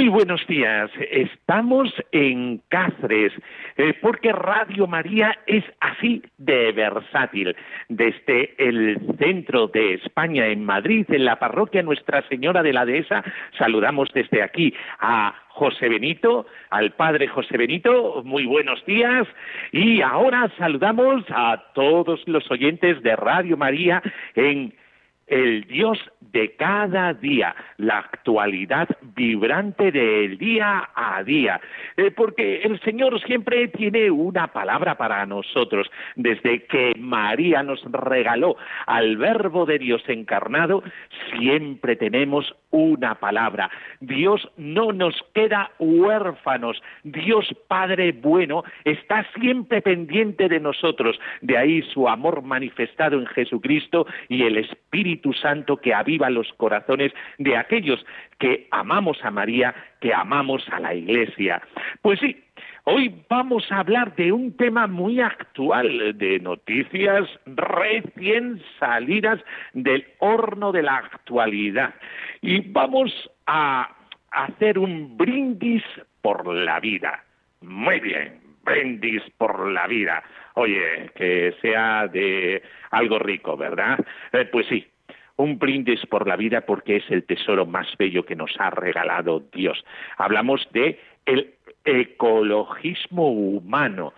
Muy buenos días. Estamos en Cáceres, eh, porque Radio María es así de versátil. Desde el centro de España, en Madrid, en la parroquia Nuestra Señora de la Dehesa, saludamos desde aquí a José Benito, al padre José Benito, muy buenos días. Y ahora saludamos a todos los oyentes de Radio María en el Dios de cada día, la actualidad vibrante del día a día, eh, porque el Señor siempre tiene una palabra para nosotros. Desde que María nos regaló al Verbo de Dios encarnado, siempre tenemos una palabra. Dios no nos queda huérfanos. Dios Padre bueno está siempre pendiente de nosotros. De ahí su amor manifestado en Jesucristo y el Espíritu Santo que aviva los corazones de aquellos que amamos a María, que amamos a la Iglesia. Pues sí, Hoy vamos a hablar de un tema muy actual, de noticias recién salidas del horno de la actualidad. Y vamos a hacer un brindis por la vida. Muy bien, brindis por la vida. Oye, que sea de algo rico, ¿verdad? Eh, pues sí, un brindis por la vida porque es el tesoro más bello que nos ha regalado Dios. Hablamos de el ecologismo humano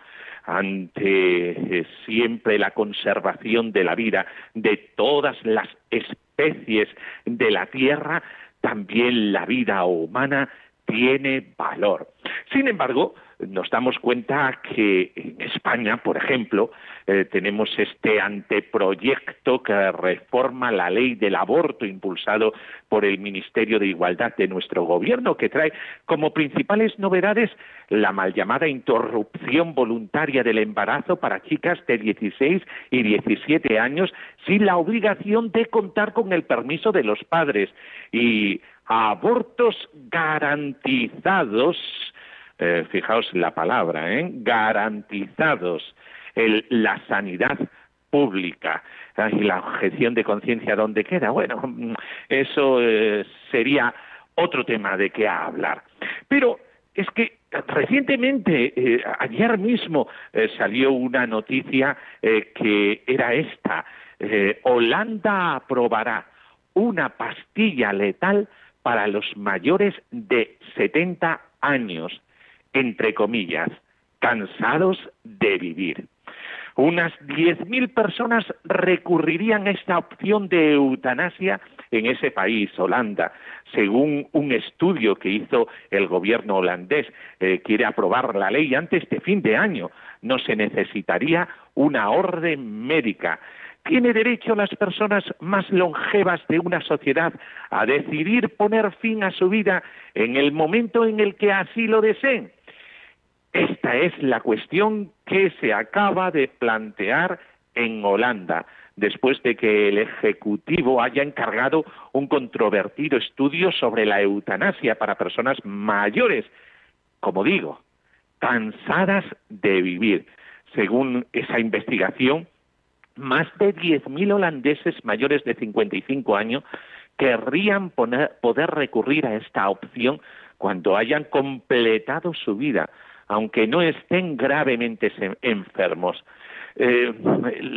ante eh, siempre la conservación de la vida de todas las especies de la Tierra, también la vida humana tiene valor. Sin embargo, nos damos cuenta que en España, por ejemplo, eh, tenemos este anteproyecto que reforma la ley del aborto impulsado por el Ministerio de Igualdad de nuestro gobierno, que trae como principales novedades la mal llamada interrupción voluntaria del embarazo para chicas de 16 y 17 años sin la obligación de contar con el permiso de los padres y abortos garantizados eh, fijaos la palabra, ¿eh? garantizados la sanidad pública y la objeción de conciencia dónde queda. Bueno, eso eh, sería otro tema de qué hablar. Pero es que recientemente, eh, ayer mismo, salió una noticia que era esta. Holanda aprobará una pastilla letal para los mayores de 70 años entre comillas, cansados de vivir. Unas 10.000 personas recurrirían a esta opción de eutanasia en ese país, Holanda, según un estudio que hizo el gobierno holandés. Eh, quiere aprobar la ley antes de fin de año. No se necesitaría una orden médica. ¿Tiene derecho las personas más longevas de una sociedad a decidir poner fin a su vida en el momento en el que así lo deseen? Esta es la cuestión que se acaba de plantear en Holanda, después de que el Ejecutivo haya encargado un controvertido estudio sobre la eutanasia para personas mayores, como digo, cansadas de vivir. Según esa investigación, más de 10.000 holandeses mayores de 55 años querrían poder recurrir a esta opción cuando hayan completado su vida aunque no estén gravemente enfermos. Eh,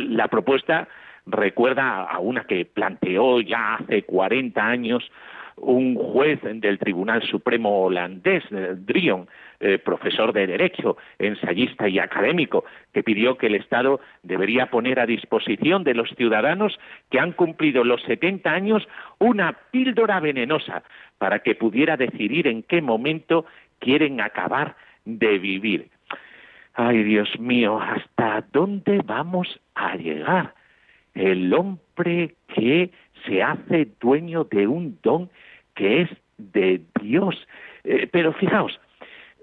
la propuesta recuerda a una que planteó ya hace 40 años un juez del Tribunal Supremo holandés, eh, Drion, eh, profesor de Derecho, ensayista y académico, que pidió que el Estado debería poner a disposición de los ciudadanos que han cumplido los 70 años una píldora venenosa para que pudiera decidir en qué momento quieren acabar de vivir. Ay, Dios mío, ¿hasta dónde vamos a llegar? El hombre que se hace dueño de un don que es de Dios. Eh, pero fijaos,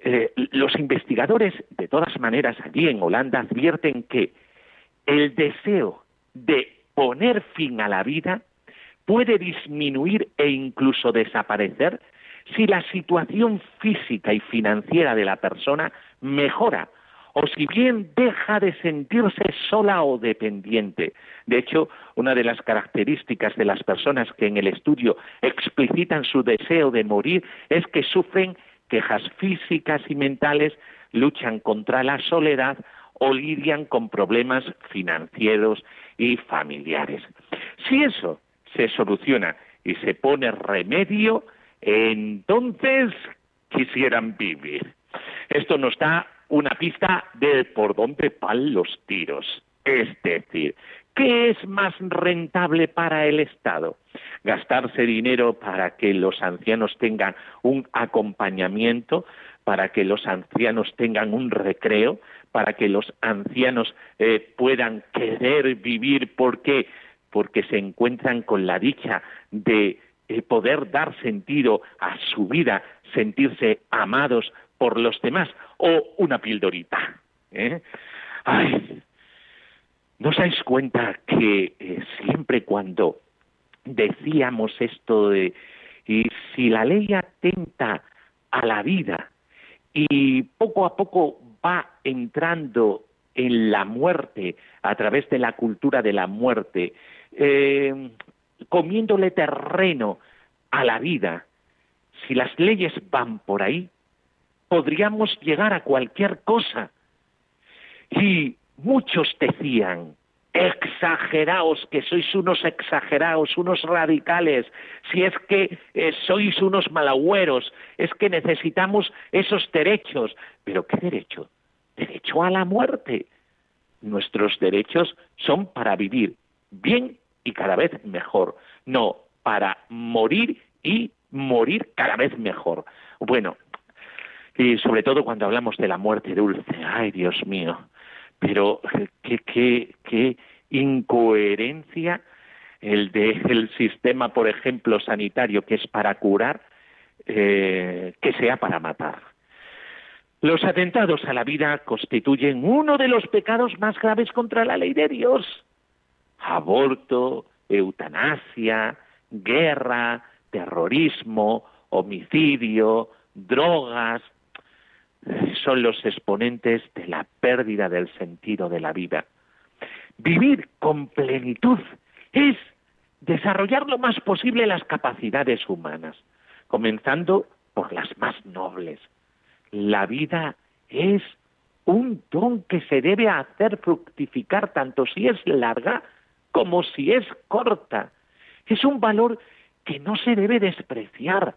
eh, los investigadores, de todas maneras, allí en Holanda advierten que el deseo de poner fin a la vida puede disminuir e incluso desaparecer si la situación física y financiera de la persona mejora o si bien deja de sentirse sola o dependiente. De hecho, una de las características de las personas que en el estudio explicitan su deseo de morir es que sufren quejas físicas y mentales, luchan contra la soledad o lidian con problemas financieros y familiares. Si eso se soluciona y se pone remedio, entonces quisieran vivir. Esto nos da una pista de por dónde van los tiros. Es decir, ¿qué es más rentable para el Estado? Gastarse dinero para que los ancianos tengan un acompañamiento, para que los ancianos tengan un recreo, para que los ancianos eh, puedan querer vivir. ¿Por qué? Porque se encuentran con la dicha de eh, poder dar sentido a su vida, sentirse amados por los demás o una pildorita. ¿eh? Ay, ¿no os dais cuenta que eh, siempre cuando decíamos esto de y si la ley atenta a la vida y poco a poco va entrando en la muerte a través de la cultura de la muerte, eh, comiéndole terreno a la vida, si las leyes van por ahí, podríamos llegar a cualquier cosa. Y muchos decían, exageraos, que sois unos exagerados, unos radicales, si es que eh, sois unos malagüeros, es que necesitamos esos derechos. Pero ¿qué derecho? Derecho a la muerte. Nuestros derechos son para vivir bien y cada vez mejor, no para morir y morir cada vez mejor. Bueno, y sobre todo cuando hablamos de la muerte dulce. Ay, Dios mío. Pero qué, qué, qué incoherencia el del sistema, por ejemplo, sanitario, que es para curar, eh, que sea para matar. Los atentados a la vida constituyen uno de los pecados más graves contra la ley de Dios. Aborto, eutanasia, guerra, terrorismo, homicidio, drogas, son los exponentes de la pérdida del sentido de la vida. Vivir con plenitud es desarrollar lo más posible las capacidades humanas, comenzando por las más nobles. La vida es un don que se debe hacer fructificar tanto si es larga como si es corta. Es un valor que no se debe despreciar.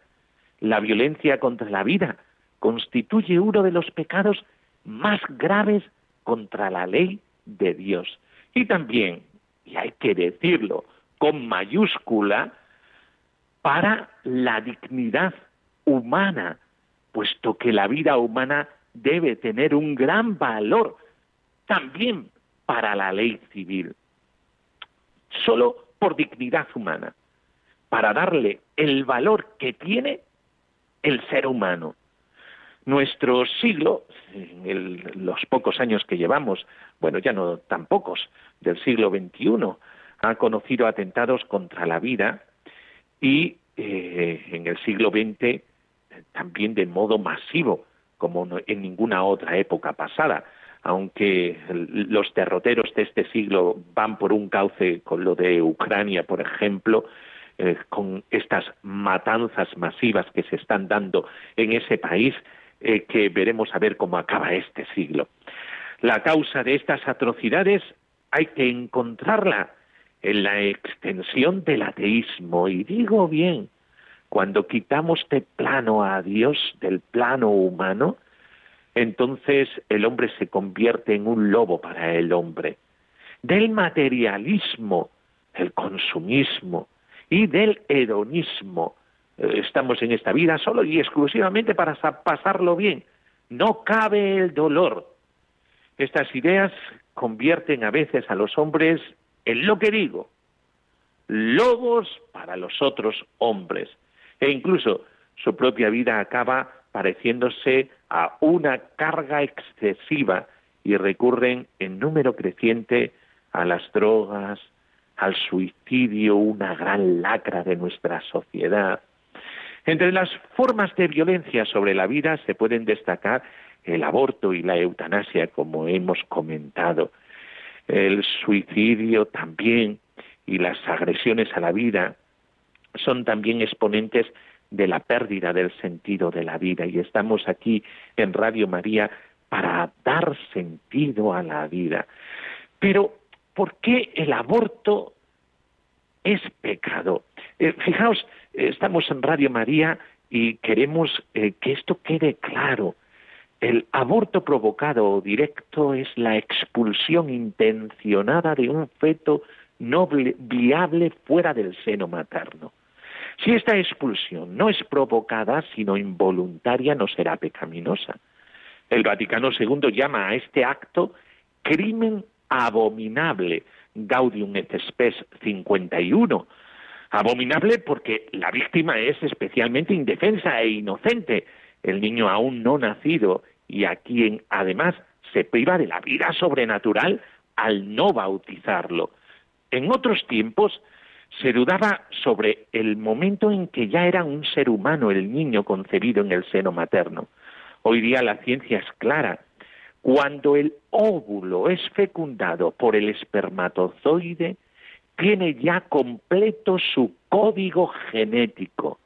La violencia contra la vida constituye uno de los pecados más graves contra la ley de Dios. Y también, y hay que decirlo con mayúscula, para la dignidad humana, puesto que la vida humana debe tener un gran valor también para la ley civil, solo por dignidad humana, para darle el valor que tiene el ser humano. Nuestro siglo, en los pocos años que llevamos, bueno, ya no tan pocos, del siglo XXI, ha conocido atentados contra la vida y eh, en el siglo XX también de modo masivo, como en ninguna otra época pasada, aunque los derroteros de este siglo van por un cauce con lo de Ucrania, por ejemplo, eh, con estas matanzas masivas que se están dando en ese país, eh, que veremos a ver cómo acaba este siglo. La causa de estas atrocidades hay que encontrarla en la extensión del ateísmo. Y digo bien, cuando quitamos de plano a Dios del plano humano, entonces el hombre se convierte en un lobo para el hombre. Del materialismo, el consumismo y del hedonismo, estamos en esta vida solo y exclusivamente para pasarlo bien. No cabe el dolor. Estas ideas convierten a veces a los hombres en lo que digo, lobos para los otros hombres. E incluso su propia vida acaba pareciéndose a una carga excesiva y recurren en número creciente a las drogas, al suicidio, una gran lacra de nuestra sociedad. Entre las formas de violencia sobre la vida se pueden destacar el aborto y la eutanasia, como hemos comentado, el suicidio también y las agresiones a la vida son también exponentes de la pérdida del sentido de la vida y estamos aquí en Radio María para dar sentido a la vida. Pero, ¿por qué el aborto es pecado? Eh, fijaos, estamos en Radio María y queremos eh, que esto quede claro. El aborto provocado o directo es la expulsión intencionada de un feto noble, viable fuera del seno materno. Si esta expulsión no es provocada, sino involuntaria, no será pecaminosa. El Vaticano II llama a este acto crimen abominable, Gaudium et Spes 51. Abominable porque la víctima es especialmente indefensa e inocente, el niño aún no nacido y a quien además se priva de la vida sobrenatural al no bautizarlo. En otros tiempos se dudaba sobre el momento en que ya era un ser humano el niño concebido en el seno materno. Hoy día la ciencia es clara. Cuando el óvulo es fecundado por el espermatozoide, tiene ya completo su código genético.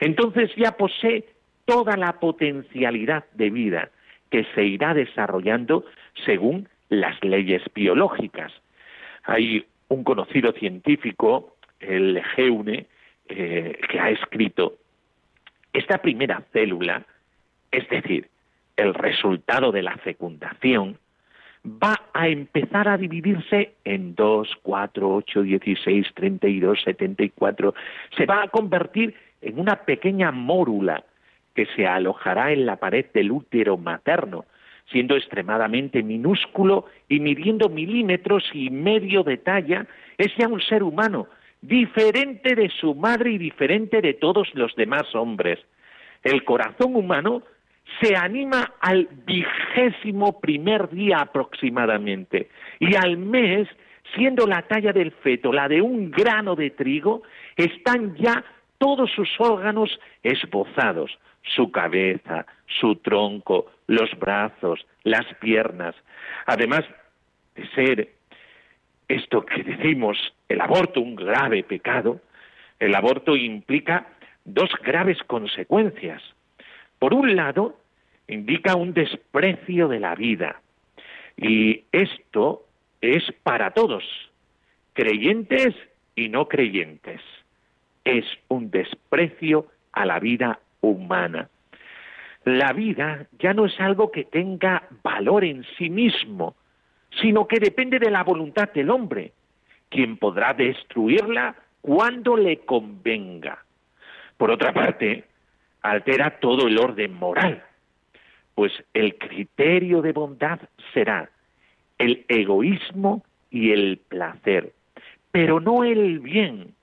Entonces ya posee toda la potencialidad de vida que se irá desarrollando según las leyes biológicas. Hay un conocido científico, el Geune, eh, que ha escrito, esta primera célula, es decir, el resultado de la fecundación, va a empezar a dividirse en 2, 4, 8, 16, 32, 74. Se va a convertir en una pequeña mórula que se alojará en la pared del útero materno, siendo extremadamente minúsculo y midiendo milímetros y medio de talla, es ya un ser humano, diferente de su madre y diferente de todos los demás hombres. El corazón humano se anima al vigésimo primer día aproximadamente y al mes, siendo la talla del feto la de un grano de trigo, están ya todos sus órganos esbozados, su cabeza, su tronco, los brazos, las piernas. Además de ser esto que decimos, el aborto un grave pecado, el aborto implica dos graves consecuencias. Por un lado, indica un desprecio de la vida. Y esto es para todos, creyentes y no creyentes. Es un desprecio a la vida humana. La vida ya no es algo que tenga valor en sí mismo, sino que depende de la voluntad del hombre, quien podrá destruirla cuando le convenga. Por otra parte, altera todo el orden moral, pues el criterio de bondad será el egoísmo y el placer, pero no el bien,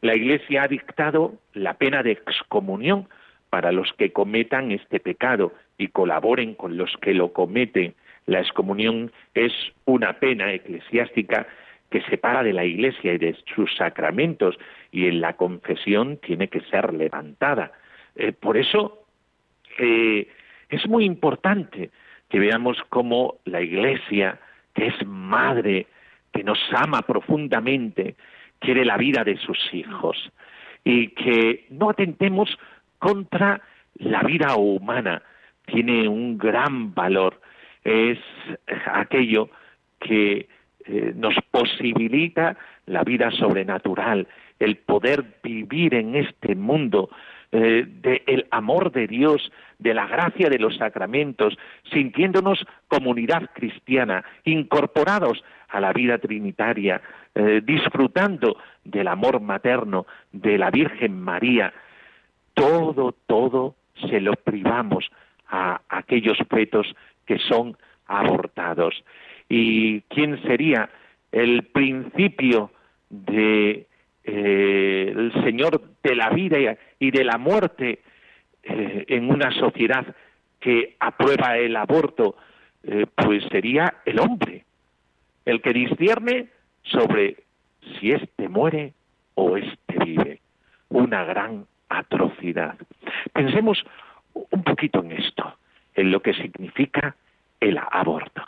la Iglesia ha dictado la pena de excomunión para los que cometan este pecado y colaboren con los que lo cometen. La excomunión es una pena eclesiástica que separa de la Iglesia y de sus sacramentos y en la confesión tiene que ser levantada. Eh, por eso eh, es muy importante que veamos cómo la Iglesia, que es madre, que nos ama profundamente, quiere la vida de sus hijos y que no atentemos contra la vida humana. Tiene un gran valor. Es aquello que eh, nos posibilita la vida sobrenatural, el poder vivir en este mundo eh, del amor de Dios, de la gracia de los sacramentos, sintiéndonos comunidad cristiana, incorporados a la vida trinitaria, eh, disfrutando del amor materno de la Virgen María, todo, todo se lo privamos a aquellos fetos que son abortados. ¿Y quién sería el principio de eh, el Señor de la vida y de la muerte eh, en una sociedad que aprueba el aborto? pues sería el hombre, el que discierne sobre si éste muere o éste vive. Una gran atrocidad. Pensemos un poquito en esto, en lo que significa el aborto.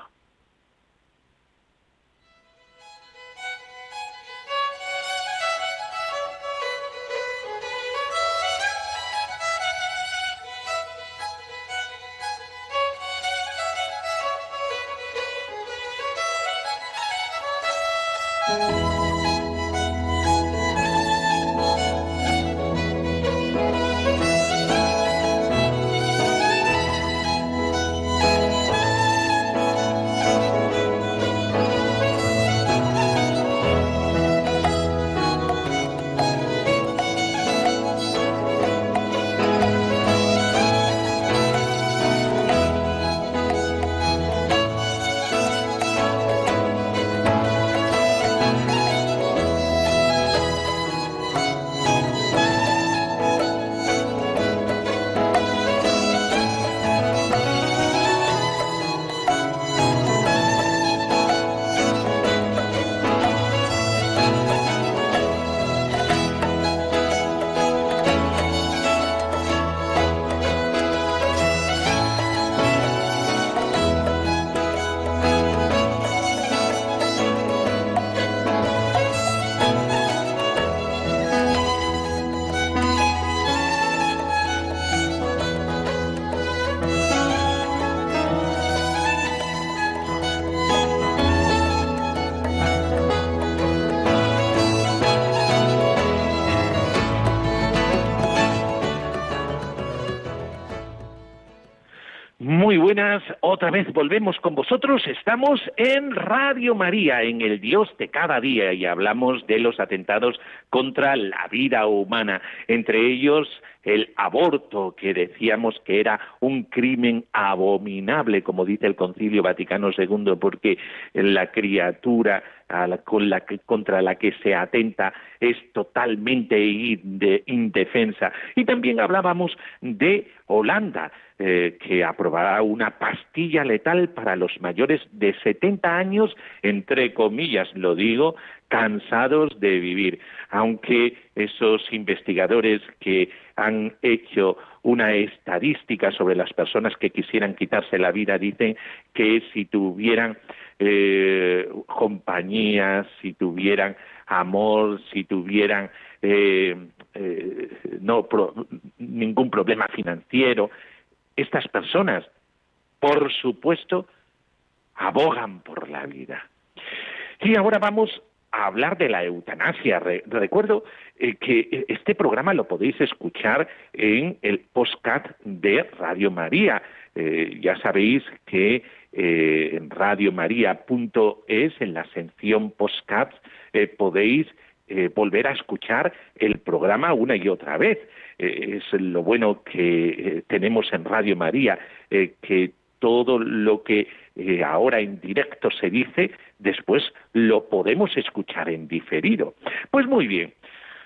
Otra vez volvemos con vosotros. Estamos en Radio María, en el Dios de cada día, y hablamos de los atentados contra la vida humana, entre ellos el aborto, que decíamos que era un crimen abominable, como dice el Concilio Vaticano II, porque la criatura con la contra la que se atenta es totalmente indefensa. Y también hablábamos de Holanda, eh, que aprobará una pastilla letal para los mayores de 70 años, entre comillas lo digo, cansados de vivir, aunque esos investigadores que han hecho una estadística sobre las personas que quisieran quitarse la vida dicen que si tuvieran eh, compañías, si tuvieran amor, si tuvieran eh, eh, no ningún problema financiero, estas personas, por supuesto, abogan por la vida. Y ahora vamos a hablar de la eutanasia. recuerdo eh, que este programa lo podéis escuchar en el postcat de Radio María. Eh, ya sabéis que eh, en radiomaria.es, en la sección postcat, podéis volver a escuchar el programa una y otra vez. Es lo bueno que tenemos en Radio María, que todo lo que eh, ahora en directo se dice, después lo podemos escuchar en diferido. Pues muy bien,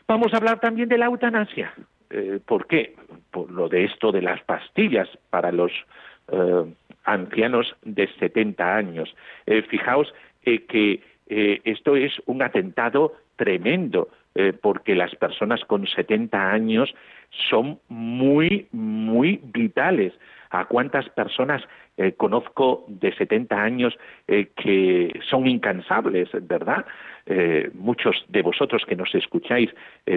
vamos a hablar también de la eutanasia. Eh, ¿Por qué? Por lo de esto de las pastillas para los eh, ancianos de 70 años. fijaos que esto es un atentado tremendo, porque las personas con 70 años son muy, muy vitales. ¿A cuántas personas eh, conozco de 70 años eh, que son incansables, ¿verdad? Eh, muchos de vosotros que nos escucháis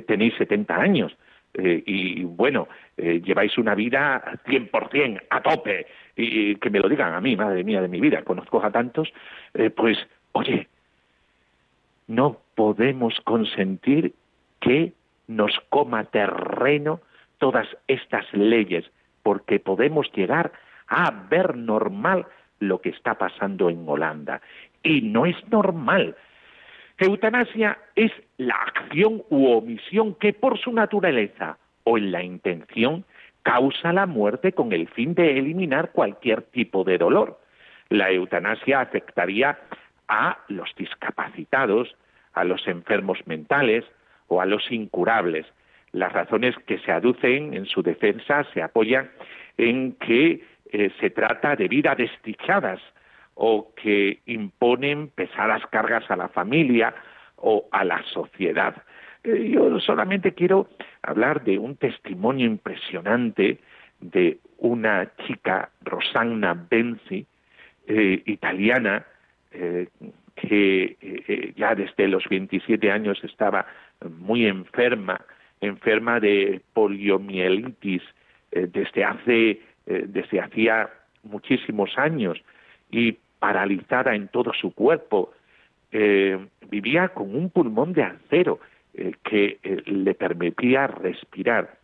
tenéis 70 años y bueno, lleváis una vida 100% a tope y que me lo digan a mí, madre mía de mi vida, conozco a tantos, pues oye, no podemos consentir que nos coma terreno todas estas leyes, porque podemos llegar a ver normal lo que está pasando en Holanda. Y no es normal. Eutanasia es la acción u omisión que por su naturaleza o en la intención causa la muerte con el fin de eliminar cualquier tipo de dolor. La eutanasia afectaría a los discapacitados, a los enfermos mentales o a los incurables. Las razones que se aducen en su defensa se apoyan en que eh, se trata de vidas desdichadas o que imponen pesadas cargas a la familia o a la sociedad. Eh, yo solamente quiero hablar de un testimonio impresionante de una chica, Rosanna Benzi, eh, italiana, eh, que ya desde los 27 años estaba muy enferma, enferma de poliomielitis desde hace desde hacía muchísimos años y paralizada en todo su cuerpo, vivía con un pulmón de acero eh, que eh, le permitía respirar.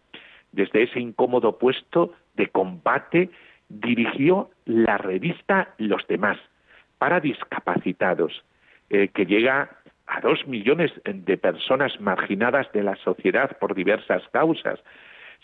Desde ese incómodo puesto de combate dirigió la revista Los Demás para discapacitados, eh, que llega a dos millones de personas marginadas de la sociedad por diversas causas.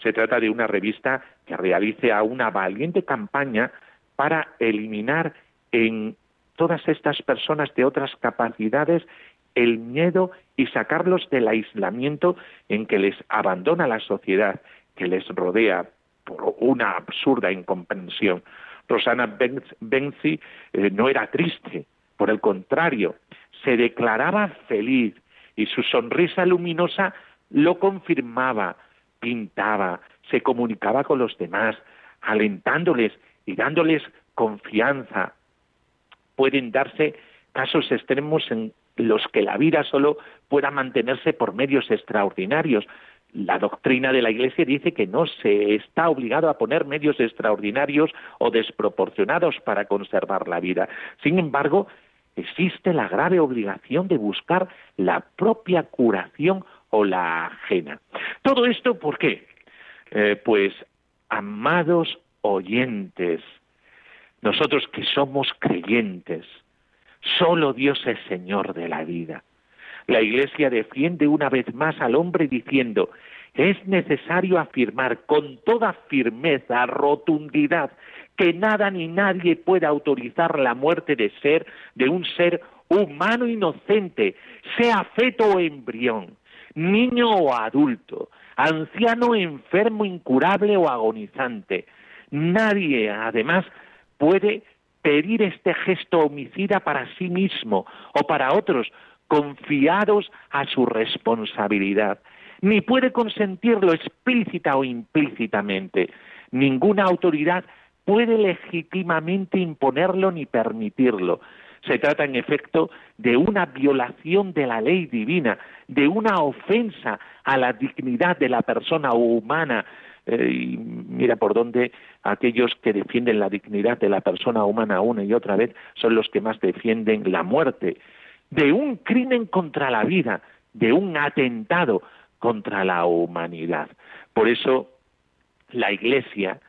Se trata de una revista que realiza una valiente campaña para eliminar en todas estas personas de otras capacidades el miedo y sacarlos del aislamiento en que les abandona la sociedad que les rodea por una absurda incomprensión. Rosana Benzi eh, no era triste, por el contrario, se declaraba feliz y su sonrisa luminosa lo confirmaba, pintaba, se comunicaba con los demás, alentándoles y dándoles confianza. Pueden darse casos extremos en los que la vida solo pueda mantenerse por medios extraordinarios. La doctrina de la Iglesia dice que no se está obligado a poner medios extraordinarios o desproporcionados para conservar la vida. Sin embargo, existe la grave obligación de buscar la propia curación o la ajena. Todo esto, ¿por qué? Eh, pues, amados oyentes, nosotros que somos creyentes, Solo Dios es Señor de la vida. La Iglesia defiende una vez más al hombre diciendo, es necesario afirmar con toda firmeza, rotundidad, que nada ni nadie puede autorizar la muerte de ser de un ser humano inocente, sea feto o embrión, niño o adulto, anciano, enfermo, incurable o agonizante. Nadie, además, puede pedir este gesto homicida para sí mismo o para otros, confiados a su responsabilidad, ni puede consentirlo explícita o implícitamente. Ninguna autoridad puede legítimamente imponerlo ni permitirlo. Se trata, en efecto, de una violación de la ley divina, de una ofensa a la dignidad de la persona humana, eh, y mira por dónde aquellos que defienden la dignidad de la persona humana una y otra vez son los que más defienden la muerte, de un crimen contra la vida, de un atentado contra la humanidad. Por eso la Iglesia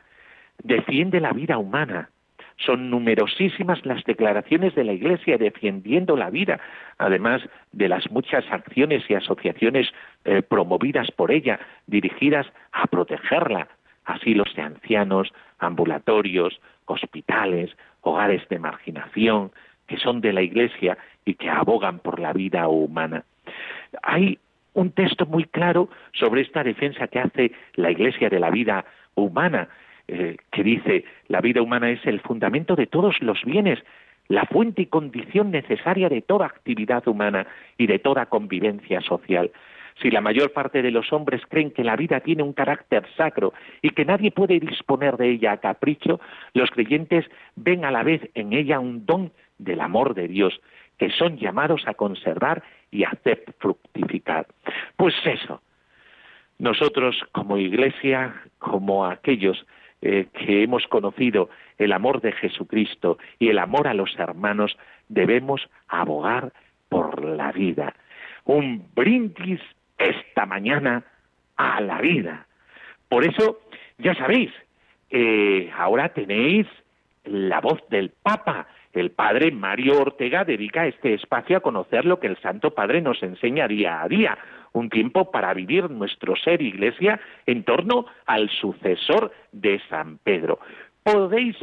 defiende la vida humana, son numerosísimas las declaraciones de la Iglesia defendiendo la vida, además de las muchas acciones y asociaciones eh, promovidas por ella, dirigidas a protegerla, asilos de ancianos, ambulatorios, hospitales, hogares de marginación, que son de la Iglesia y que abogan por la vida humana. Hay un texto muy claro sobre esta defensa que hace la Iglesia de la vida humana eh, que dice la vida humana es el fundamento de todos los bienes, la fuente y condición necesaria de toda actividad humana y de toda convivencia social. Si la mayor parte de los hombres creen que la vida tiene un carácter sacro y que nadie puede disponer de ella a capricho, los creyentes ven a la vez en ella un don del amor de Dios, que son llamados a conservar y hacer fructificar. Pues eso, nosotros como iglesia, como aquellos eh, que hemos conocido el amor de Jesucristo y el amor a los hermanos, debemos abogar por la vida. Un brindis esta mañana a la vida. Por eso, ya sabéis, eh, ahora tenéis la voz del Papa. El padre Mario Ortega dedica este espacio a conocer lo que el Santo Padre nos enseña día a día un tiempo para vivir nuestro ser iglesia en torno al sucesor de San Pedro. Podéis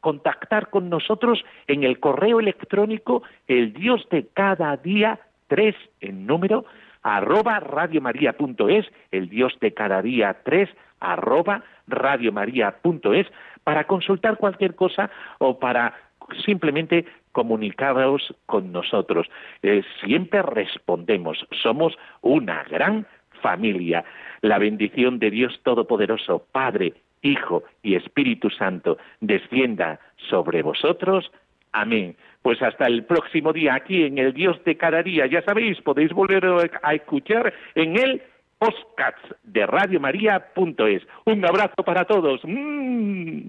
contactar con nosotros en el correo electrónico el Dios de cada día tres en número arroba radiomaria.es, el Dios de cada día tres arroba radiomaria.es para consultar cualquier cosa o para simplemente comunicaros con nosotros. Eh, siempre respondemos, somos una gran familia. La bendición de Dios Todopoderoso, Padre, Hijo y Espíritu Santo, descienda sobre vosotros. Amén. Pues hasta el próximo día aquí en el Dios de cada día. Ya sabéis, podéis volver a escuchar en el podcast de radiomaria.es. Un abrazo para todos. ¡Mm!